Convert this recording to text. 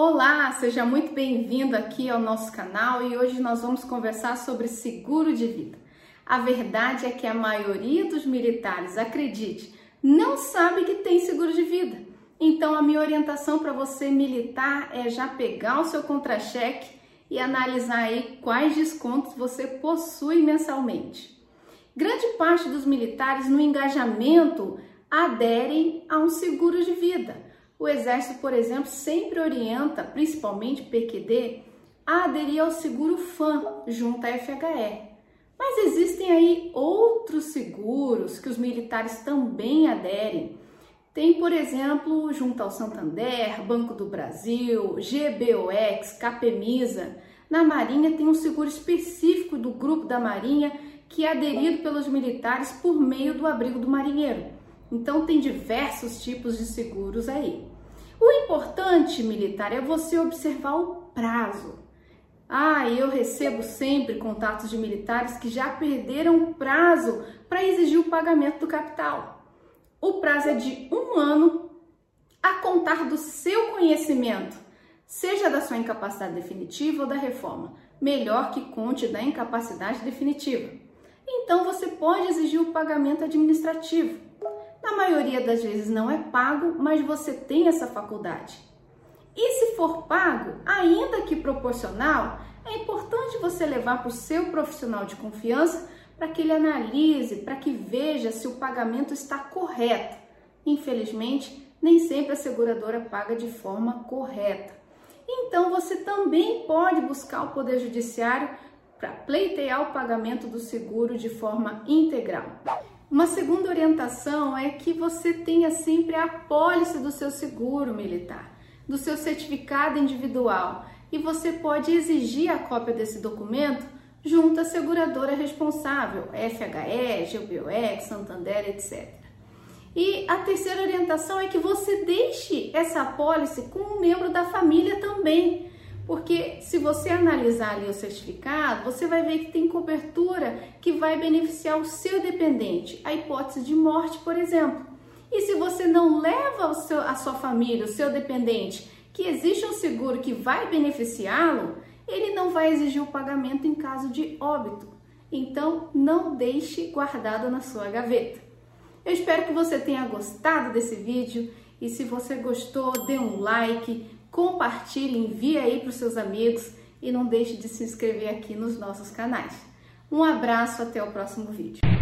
Olá, seja muito bem-vindo aqui ao nosso canal e hoje nós vamos conversar sobre seguro de vida. A verdade é que a maioria dos militares, acredite, não sabe que tem seguro de vida. Então a minha orientação para você militar é já pegar o seu contra-cheque e analisar aí quais descontos você possui mensalmente. Grande parte dos militares no engajamento aderem a um seguro de vida o Exército, por exemplo, sempre orienta, principalmente PQD, a aderir ao seguro FAM junto à FHE. Mas existem aí outros seguros que os militares também aderem. Tem, por exemplo, junto ao Santander, Banco do Brasil, GBOX, Capemisa. Na Marinha tem um seguro específico do grupo da Marinha que é aderido pelos militares por meio do abrigo do marinheiro. Então tem diversos tipos de seguros aí. O importante, militar, é você observar o prazo. Ah, eu recebo sempre contatos de militares que já perderam o prazo para exigir o pagamento do capital. O prazo é de um ano a contar do seu conhecimento, seja da sua incapacidade definitiva ou da reforma. Melhor que conte da incapacidade definitiva. Então você pode exigir o pagamento administrativo. Na maioria das vezes não é pago, mas você tem essa faculdade. E se for pago, ainda que proporcional, é importante você levar para o seu profissional de confiança para que ele analise, para que veja se o pagamento está correto. Infelizmente, nem sempre a seguradora paga de forma correta. Então, você também pode buscar o Poder Judiciário para pleitear o pagamento do seguro de forma integral. Uma segunda orientação é que você tenha sempre a pólice do seu seguro militar, do seu certificado individual, e você pode exigir a cópia desse documento junto à seguradora responsável, FHE, GBOX, Santander, etc. E a terceira orientação é que você deixe essa apólice com um membro da família também, porque se você analisar ali o certificado, você vai ver que tem cobertura que vai beneficiar o seu dependente, a hipótese de morte, por exemplo. E se você não leva seu, a sua família, o seu dependente, que existe um seguro que vai beneficiá-lo, ele não vai exigir o pagamento em caso de óbito. Então, não deixe guardado na sua gaveta. Eu espero que você tenha gostado desse vídeo e se você gostou, dê um like, compartilhe, envie aí para os seus amigos e não deixe de se inscrever aqui nos nossos canais. Um abraço, até o próximo vídeo.